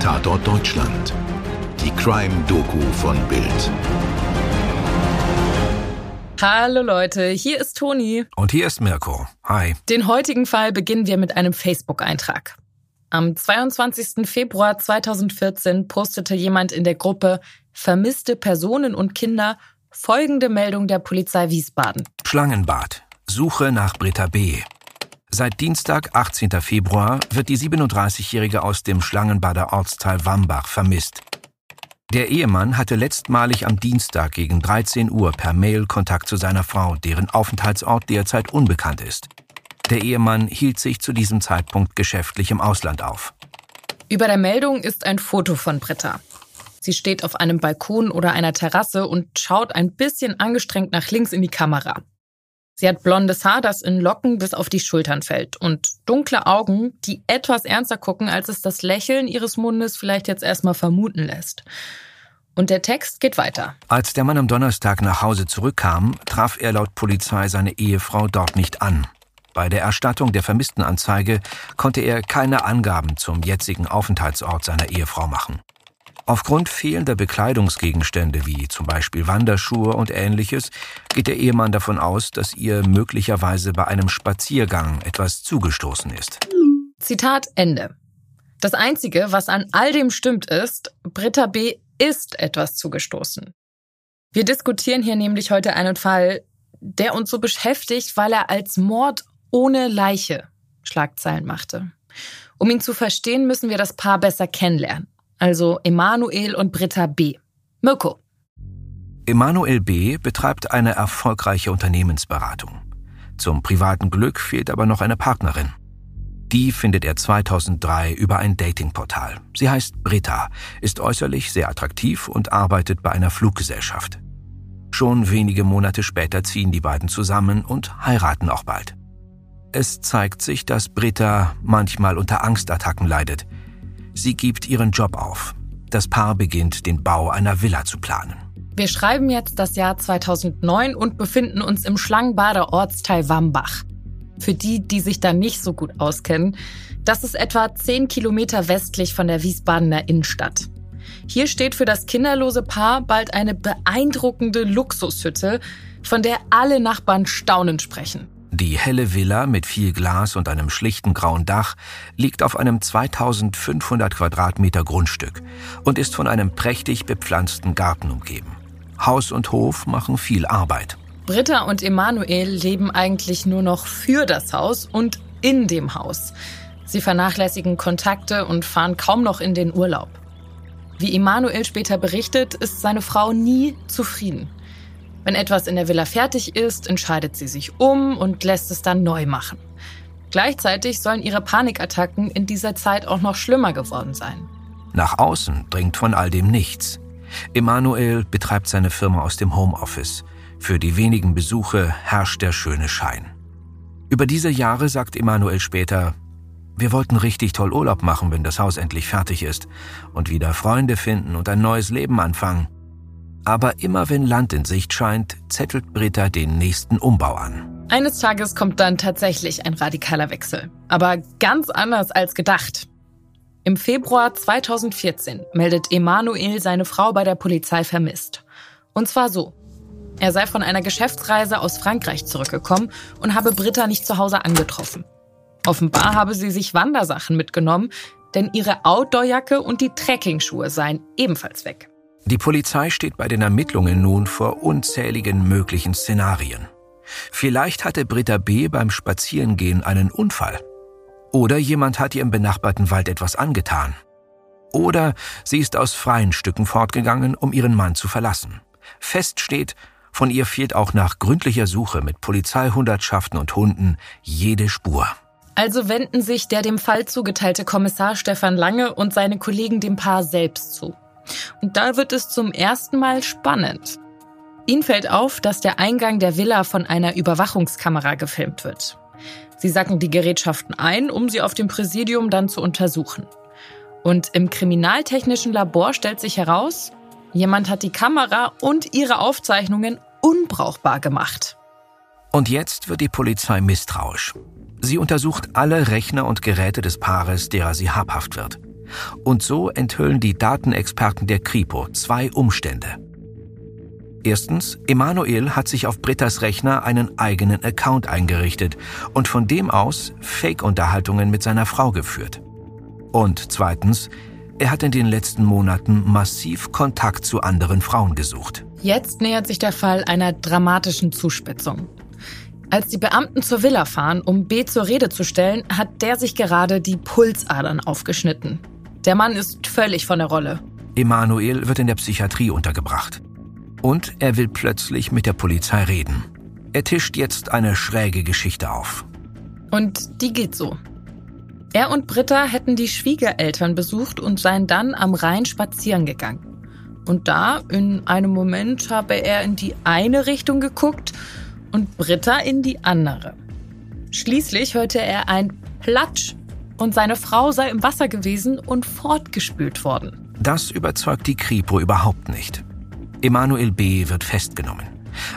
Tatort Deutschland. Die Crime-Doku von Bild. Hallo Leute, hier ist Toni. Und hier ist Mirko. Hi. Den heutigen Fall beginnen wir mit einem Facebook-Eintrag. Am 22. Februar 2014 postete jemand in der Gruppe Vermisste Personen und Kinder folgende Meldung der Polizei Wiesbaden. Schlangenbad. Suche nach Britta B. Seit Dienstag, 18. Februar, wird die 37-Jährige aus dem Schlangenbader Ortsteil Wambach vermisst. Der Ehemann hatte letztmalig am Dienstag gegen 13 Uhr per Mail Kontakt zu seiner Frau, deren Aufenthaltsort derzeit unbekannt ist. Der Ehemann hielt sich zu diesem Zeitpunkt geschäftlich im Ausland auf. Über der Meldung ist ein Foto von Britta. Sie steht auf einem Balkon oder einer Terrasse und schaut ein bisschen angestrengt nach links in die Kamera. Sie hat blondes Haar, das in Locken bis auf die Schultern fällt und dunkle Augen, die etwas ernster gucken, als es das Lächeln ihres Mundes vielleicht jetzt erstmal vermuten lässt. Und der Text geht weiter. Als der Mann am Donnerstag nach Hause zurückkam, traf er laut Polizei seine Ehefrau dort nicht an. Bei der Erstattung der Vermisstenanzeige konnte er keine Angaben zum jetzigen Aufenthaltsort seiner Ehefrau machen. Aufgrund fehlender Bekleidungsgegenstände wie zum Beispiel Wanderschuhe und ähnliches geht der Ehemann davon aus, dass ihr möglicherweise bei einem Spaziergang etwas zugestoßen ist. Zitat Ende. Das Einzige, was an all dem stimmt, ist, Britta B. ist etwas zugestoßen. Wir diskutieren hier nämlich heute einen Fall, der uns so beschäftigt, weil er als Mord ohne Leiche Schlagzeilen machte. Um ihn zu verstehen, müssen wir das Paar besser kennenlernen also Emanuel und Britta B. Mirko. Emanuel B. betreibt eine erfolgreiche Unternehmensberatung. Zum privaten Glück fehlt aber noch eine Partnerin. Die findet er 2003 über ein Datingportal. Sie heißt Britta, ist äußerlich sehr attraktiv und arbeitet bei einer Fluggesellschaft. Schon wenige Monate später ziehen die beiden zusammen und heiraten auch bald. Es zeigt sich, dass Britta manchmal unter Angstattacken leidet – Sie gibt ihren Job auf. Das Paar beginnt, den Bau einer Villa zu planen. Wir schreiben jetzt das Jahr 2009 und befinden uns im Schlangenbader Ortsteil Wambach. Für die, die sich da nicht so gut auskennen, das ist etwa 10 Kilometer westlich von der Wiesbadener Innenstadt. Hier steht für das kinderlose Paar bald eine beeindruckende Luxushütte, von der alle Nachbarn staunend sprechen. Die helle Villa mit viel Glas und einem schlichten grauen Dach liegt auf einem 2500 Quadratmeter Grundstück und ist von einem prächtig bepflanzten Garten umgeben. Haus und Hof machen viel Arbeit. Britta und Emanuel leben eigentlich nur noch für das Haus und in dem Haus. Sie vernachlässigen Kontakte und fahren kaum noch in den Urlaub. Wie Emanuel später berichtet, ist seine Frau nie zufrieden. Wenn etwas in der Villa fertig ist, entscheidet sie sich um und lässt es dann neu machen. Gleichzeitig sollen ihre Panikattacken in dieser Zeit auch noch schlimmer geworden sein. Nach außen dringt von all dem nichts. Emanuel betreibt seine Firma aus dem Homeoffice. Für die wenigen Besuche herrscht der schöne Schein. Über diese Jahre sagt Emanuel später, wir wollten richtig toll Urlaub machen, wenn das Haus endlich fertig ist und wieder Freunde finden und ein neues Leben anfangen. Aber immer wenn Land in Sicht scheint, zettelt Britta den nächsten Umbau an. Eines Tages kommt dann tatsächlich ein radikaler Wechsel. Aber ganz anders als gedacht. Im Februar 2014 meldet Emanuel seine Frau bei der Polizei vermisst. Und zwar so. Er sei von einer Geschäftsreise aus Frankreich zurückgekommen und habe Britta nicht zu Hause angetroffen. Offenbar habe sie sich Wandersachen mitgenommen, denn ihre Outdoorjacke und die Trekkingschuhe seien ebenfalls weg. Die Polizei steht bei den Ermittlungen nun vor unzähligen möglichen Szenarien. Vielleicht hatte Britta B. beim Spazierengehen einen Unfall. Oder jemand hat ihr im benachbarten Wald etwas angetan. Oder sie ist aus freien Stücken fortgegangen, um ihren Mann zu verlassen. Fest steht, von ihr fehlt auch nach gründlicher Suche mit Polizeihundertschaften und Hunden jede Spur. Also wenden sich der dem Fall zugeteilte Kommissar Stefan Lange und seine Kollegen dem Paar selbst zu. Und da wird es zum ersten Mal spannend. Ihnen fällt auf, dass der Eingang der Villa von einer Überwachungskamera gefilmt wird. Sie sacken die Gerätschaften ein, um sie auf dem Präsidium dann zu untersuchen. Und im kriminaltechnischen Labor stellt sich heraus, jemand hat die Kamera und ihre Aufzeichnungen unbrauchbar gemacht. Und jetzt wird die Polizei misstrauisch. Sie untersucht alle Rechner und Geräte des Paares, derer sie habhaft wird. Und so enthüllen die Datenexperten der Kripo zwei Umstände. Erstens, Emanuel hat sich auf Britta's Rechner einen eigenen Account eingerichtet und von dem aus Fake-Unterhaltungen mit seiner Frau geführt. Und zweitens, er hat in den letzten Monaten massiv Kontakt zu anderen Frauen gesucht. Jetzt nähert sich der Fall einer dramatischen Zuspitzung. Als die Beamten zur Villa fahren, um B zur Rede zu stellen, hat der sich gerade die Pulsadern aufgeschnitten. Der Mann ist völlig von der Rolle. Emanuel wird in der Psychiatrie untergebracht. Und er will plötzlich mit der Polizei reden. Er tischt jetzt eine schräge Geschichte auf. Und die geht so. Er und Britta hätten die Schwiegereltern besucht und seien dann am Rhein spazieren gegangen. Und da, in einem Moment, habe er in die eine Richtung geguckt und Britta in die andere. Schließlich hörte er ein Platsch und seine Frau sei im Wasser gewesen und fortgespült worden. Das überzeugt die Kripo überhaupt nicht. Emanuel B. wird festgenommen.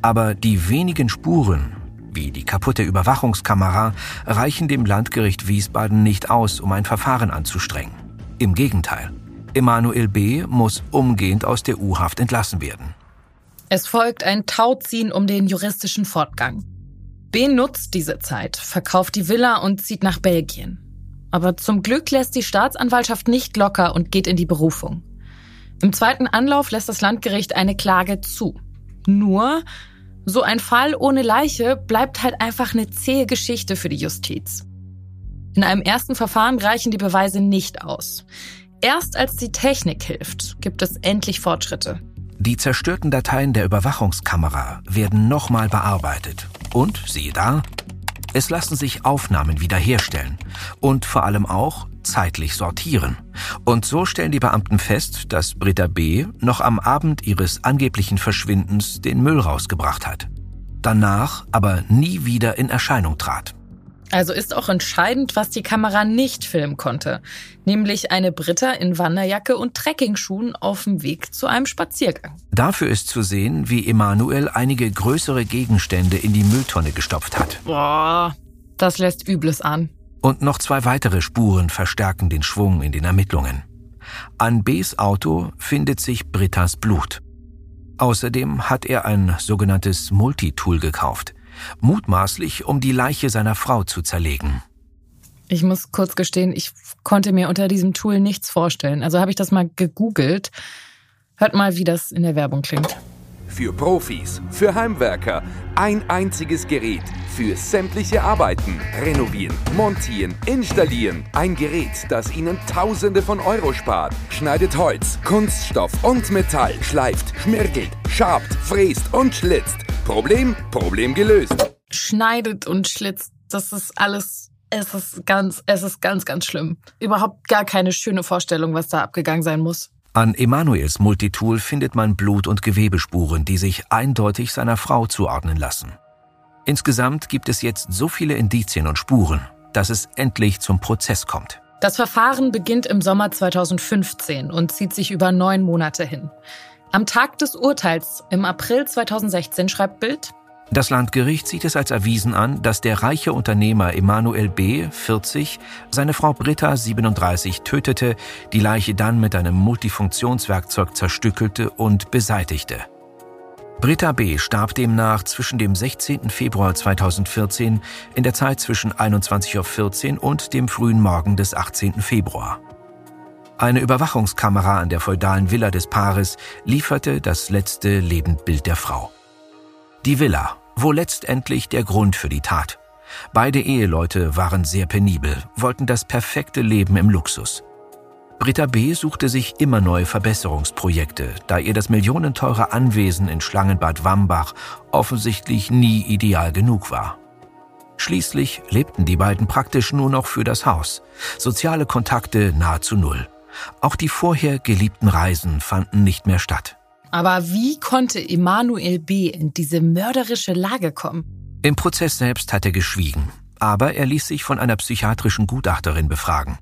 Aber die wenigen Spuren, wie die kaputte Überwachungskamera, reichen dem Landgericht Wiesbaden nicht aus, um ein Verfahren anzustrengen. Im Gegenteil. Emanuel B. muss umgehend aus der U-Haft entlassen werden. Es folgt ein Tauziehen um den juristischen Fortgang. B nutzt diese Zeit, verkauft die Villa und zieht nach Belgien. Aber zum Glück lässt die Staatsanwaltschaft nicht locker und geht in die Berufung. Im zweiten Anlauf lässt das Landgericht eine Klage zu. Nur, so ein Fall ohne Leiche bleibt halt einfach eine zähe Geschichte für die Justiz. In einem ersten Verfahren reichen die Beweise nicht aus. Erst als die Technik hilft, gibt es endlich Fortschritte. Die zerstörten Dateien der Überwachungskamera werden nochmal bearbeitet. Und, siehe da, es lassen sich Aufnahmen wiederherstellen und vor allem auch zeitlich sortieren. Und so stellen die Beamten fest, dass Britta B. noch am Abend ihres angeblichen Verschwindens den Müll rausgebracht hat. Danach aber nie wieder in Erscheinung trat. Also ist auch entscheidend, was die Kamera nicht filmen konnte, nämlich eine Britta in Wanderjacke und Trekkingschuhen auf dem Weg zu einem Spaziergang. Dafür ist zu sehen, wie Emanuel einige größere Gegenstände in die Mülltonne gestopft hat. Boah, das lässt Übles an. Und noch zwei weitere Spuren verstärken den Schwung in den Ermittlungen. An Bs Auto findet sich Brittas Blut. Außerdem hat er ein sogenanntes Multitool gekauft mutmaßlich um die Leiche seiner Frau zu zerlegen. Ich muss kurz gestehen, ich konnte mir unter diesem Tool nichts vorstellen. Also habe ich das mal gegoogelt. Hört mal, wie das in der Werbung klingt. Für Profis, für Heimwerker, ein einziges Gerät für sämtliche Arbeiten. Renovieren, montieren, installieren. Ein Gerät, das Ihnen Tausende von Euro spart. Schneidet Holz, Kunststoff und Metall, schleift, schmirgelt, schabt, fräst und schlitzt. Problem, Problem gelöst. Schneidet und schlitzt, das ist alles, es ist ganz, es ist ganz, ganz schlimm. Überhaupt gar keine schöne Vorstellung, was da abgegangen sein muss. An Emanuels Multitool findet man Blut- und Gewebespuren, die sich eindeutig seiner Frau zuordnen lassen. Insgesamt gibt es jetzt so viele Indizien und Spuren, dass es endlich zum Prozess kommt. Das Verfahren beginnt im Sommer 2015 und zieht sich über neun Monate hin. Am Tag des Urteils im April 2016 schreibt Bild, das Landgericht sieht es als erwiesen an, dass der reiche Unternehmer Emanuel B., 40, seine Frau Britta, 37, tötete, die Leiche dann mit einem Multifunktionswerkzeug zerstückelte und beseitigte. Britta B. starb demnach zwischen dem 16. Februar 2014 in der Zeit zwischen 21.14 Uhr und dem frühen Morgen des 18. Februar. Eine Überwachungskamera an der feudalen Villa des Paares lieferte das letzte Lebendbild der Frau. Die Villa, wo letztendlich der Grund für die Tat. Beide Eheleute waren sehr penibel, wollten das perfekte Leben im Luxus. Britta B. suchte sich immer neue Verbesserungsprojekte, da ihr das millionenteure Anwesen in Schlangenbad Wambach offensichtlich nie ideal genug war. Schließlich lebten die beiden praktisch nur noch für das Haus, soziale Kontakte nahezu null. Auch die vorher geliebten Reisen fanden nicht mehr statt. Aber wie konnte Emanuel B. in diese mörderische Lage kommen? Im Prozess selbst hat er geschwiegen, aber er ließ sich von einer psychiatrischen Gutachterin befragen.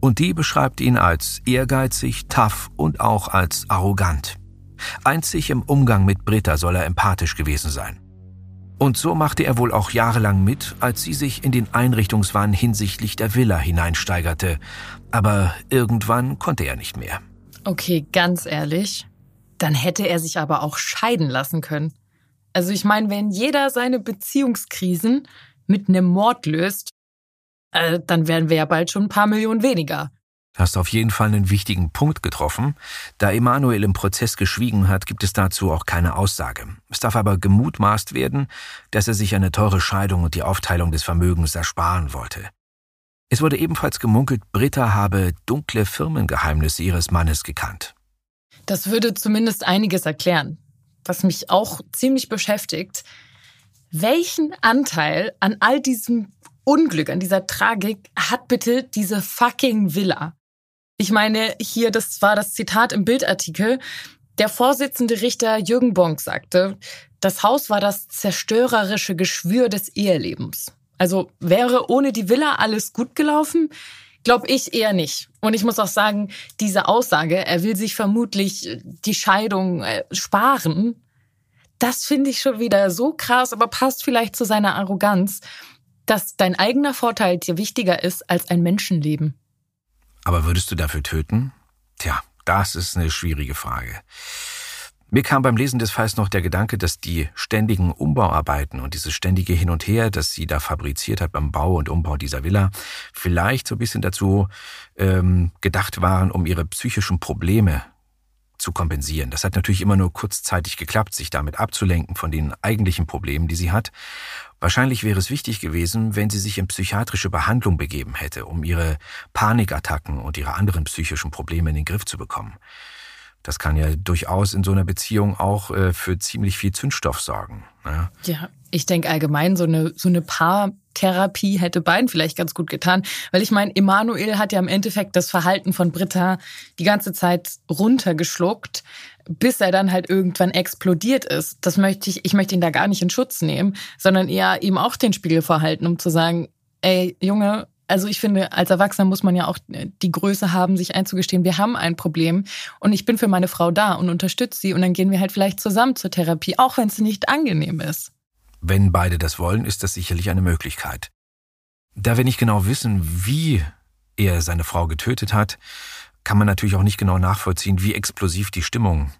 Und die beschreibt ihn als ehrgeizig, tough und auch als arrogant. Einzig im Umgang mit Britta soll er empathisch gewesen sein. Und so machte er wohl auch jahrelang mit, als sie sich in den Einrichtungswahn hinsichtlich der Villa hineinsteigerte. Aber irgendwann konnte er nicht mehr. Okay, ganz ehrlich, dann hätte er sich aber auch scheiden lassen können. Also ich meine, wenn jeder seine Beziehungskrisen mit einem Mord löst, äh, dann wären wir ja bald schon ein paar Millionen weniger. Hast auf jeden Fall einen wichtigen Punkt getroffen. Da Emanuel im Prozess geschwiegen hat, gibt es dazu auch keine Aussage. Es darf aber gemutmaßt werden, dass er sich eine teure Scheidung und die Aufteilung des Vermögens ersparen wollte. Es wurde ebenfalls gemunkelt, Britta habe dunkle Firmengeheimnisse ihres Mannes gekannt. Das würde zumindest einiges erklären. Was mich auch ziemlich beschäftigt, welchen Anteil an all diesem Unglück, an dieser Tragik hat bitte diese fucking Villa? Ich meine, hier, das war das Zitat im Bildartikel. Der Vorsitzende Richter Jürgen Bonk sagte, das Haus war das zerstörerische Geschwür des Ehelebens. Also wäre ohne die Villa alles gut gelaufen? Glaube ich eher nicht. Und ich muss auch sagen, diese Aussage, er will sich vermutlich die Scheidung äh, sparen, das finde ich schon wieder so krass, aber passt vielleicht zu seiner Arroganz, dass dein eigener Vorteil dir wichtiger ist als ein Menschenleben. Aber würdest du dafür töten? Tja, das ist eine schwierige Frage. Mir kam beim Lesen des Falls noch der Gedanke, dass die ständigen Umbauarbeiten und dieses ständige Hin und Her, das sie da fabriziert hat beim Bau und Umbau dieser Villa, vielleicht so ein bisschen dazu ähm, gedacht waren, um ihre psychischen Probleme zu kompensieren. Das hat natürlich immer nur kurzzeitig geklappt, sich damit abzulenken von den eigentlichen Problemen, die sie hat. Wahrscheinlich wäre es wichtig gewesen, wenn sie sich in psychiatrische Behandlung begeben hätte, um ihre Panikattacken und ihre anderen psychischen Probleme in den Griff zu bekommen. Das kann ja durchaus in so einer Beziehung auch äh, für ziemlich viel Zündstoff sorgen. Ne? Ja, ich denke allgemein, so eine, so eine Paartherapie hätte beiden vielleicht ganz gut getan. Weil ich meine, Emanuel hat ja im Endeffekt das Verhalten von Britta die ganze Zeit runtergeschluckt, bis er dann halt irgendwann explodiert ist. Das möchte ich, ich möchte ihn da gar nicht in Schutz nehmen, sondern eher ihm auch den Spiegel vorhalten, um zu sagen, ey, Junge, also ich finde, als Erwachsener muss man ja auch die Größe haben, sich einzugestehen, wir haben ein Problem und ich bin für meine Frau da und unterstütze sie und dann gehen wir halt vielleicht zusammen zur Therapie, auch wenn es nicht angenehm ist. Wenn beide das wollen, ist das sicherlich eine Möglichkeit. Da wir nicht genau wissen, wie er seine Frau getötet hat, kann man natürlich auch nicht genau nachvollziehen, wie explosiv die Stimmung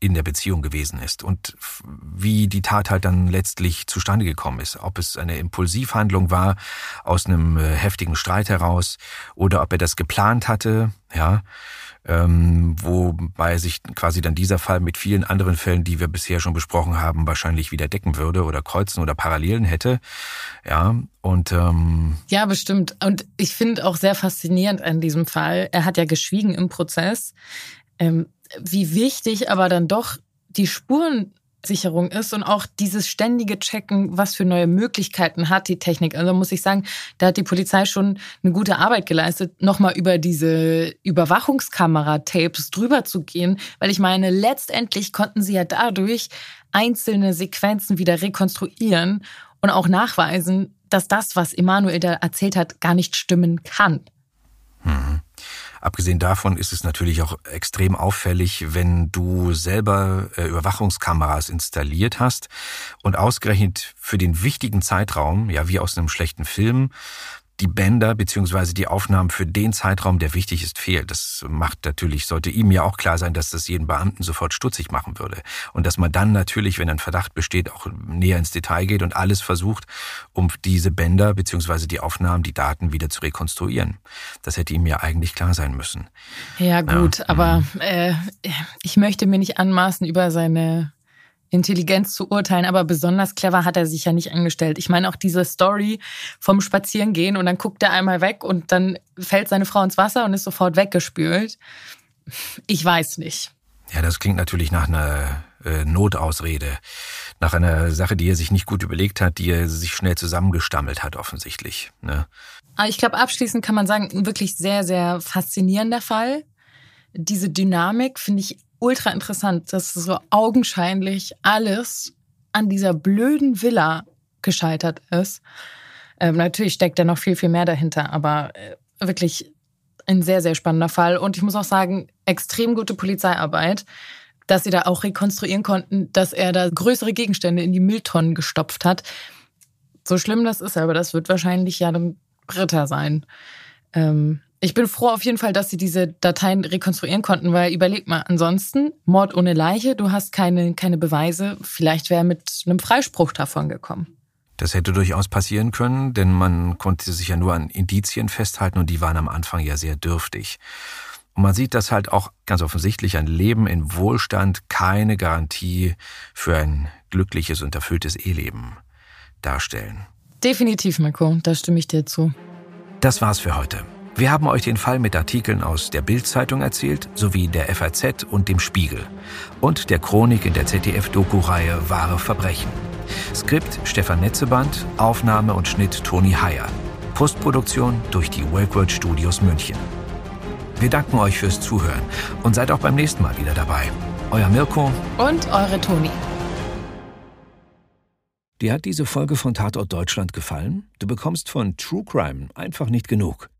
in der Beziehung gewesen ist und wie die Tat halt dann letztlich zustande gekommen ist. Ob es eine Impulsivhandlung war aus einem äh, heftigen Streit heraus oder ob er das geplant hatte, ja ähm, wobei sich quasi dann dieser Fall mit vielen anderen Fällen, die wir bisher schon besprochen haben, wahrscheinlich wieder decken würde oder kreuzen oder Parallelen hätte. Ja, und ähm ja, bestimmt. Und ich finde auch sehr faszinierend an diesem Fall. Er hat ja geschwiegen im Prozess. Ähm, wie wichtig aber dann doch die Spuren Sicherung ist und auch dieses ständige Checken, was für neue Möglichkeiten hat die Technik. Also muss ich sagen, da hat die Polizei schon eine gute Arbeit geleistet, nochmal über diese Überwachungskamera-Tapes drüber zu gehen, weil ich meine, letztendlich konnten sie ja dadurch einzelne Sequenzen wieder rekonstruieren und auch nachweisen, dass das, was Emanuel da erzählt hat, gar nicht stimmen kann. Mhm. Abgesehen davon ist es natürlich auch extrem auffällig, wenn du selber äh, Überwachungskameras installiert hast und ausgerechnet für den wichtigen Zeitraum, ja wie aus einem schlechten Film, die Bänder beziehungsweise die Aufnahmen für den Zeitraum, der wichtig ist, fehlt. Das macht natürlich, sollte ihm ja auch klar sein, dass das jeden Beamten sofort stutzig machen würde. Und dass man dann natürlich, wenn ein Verdacht besteht, auch näher ins Detail geht und alles versucht, um diese Bänder beziehungsweise die Aufnahmen, die Daten wieder zu rekonstruieren. Das hätte ihm ja eigentlich klar sein müssen. Ja gut, ja. aber mhm. äh, ich möchte mir nicht anmaßen, über seine Intelligenz zu urteilen, aber besonders clever hat er sich ja nicht angestellt. Ich meine auch diese Story vom Spazierengehen und dann guckt er einmal weg und dann fällt seine Frau ins Wasser und ist sofort weggespült. Ich weiß nicht. Ja, das klingt natürlich nach einer äh, Notausrede, nach einer Sache, die er sich nicht gut überlegt hat, die er sich schnell zusammengestammelt hat, offensichtlich. Ne? Aber ich glaube, abschließend kann man sagen, ein wirklich sehr, sehr faszinierender Fall. Diese Dynamik finde ich ultra interessant, dass so augenscheinlich alles an dieser blöden Villa gescheitert ist. Ähm, natürlich steckt da noch viel, viel mehr dahinter, aber äh, wirklich ein sehr, sehr spannender Fall. Und ich muss auch sagen, extrem gute Polizeiarbeit. dass sie da auch rekonstruieren konnten, dass er da größere Gegenstände in die Mülltonnen gestopft hat. So schlimm das ist, aber das wird wahrscheinlich ja ein Britta sein. Ähm, ich bin froh auf jeden Fall, dass sie diese Dateien rekonstruieren konnten, weil überleg mal, ansonsten Mord ohne Leiche, du hast keine, keine Beweise, vielleicht wäre er mit einem Freispruch davon gekommen. Das hätte durchaus passieren können, denn man konnte sich ja nur an Indizien festhalten und die waren am Anfang ja sehr dürftig. Und man sieht, dass halt auch ganz offensichtlich ein Leben in Wohlstand keine Garantie für ein glückliches und erfülltes Eheleben darstellen. Definitiv, Marco, da stimme ich dir zu. Das war's für heute. Wir haben euch den Fall mit Artikeln aus der Bild-Zeitung erzählt, sowie der FAZ und dem Spiegel. Und der Chronik in der ZDF-Doku-Reihe Wahre Verbrechen. Skript Stefan Netzeband, Aufnahme und Schnitt Toni Heyer. Postproduktion durch die Wakeworld Studios München. Wir danken euch fürs Zuhören und seid auch beim nächsten Mal wieder dabei. Euer Mirko und eure Toni. Dir hat diese Folge von Tatort Deutschland gefallen? Du bekommst von True Crime einfach nicht genug.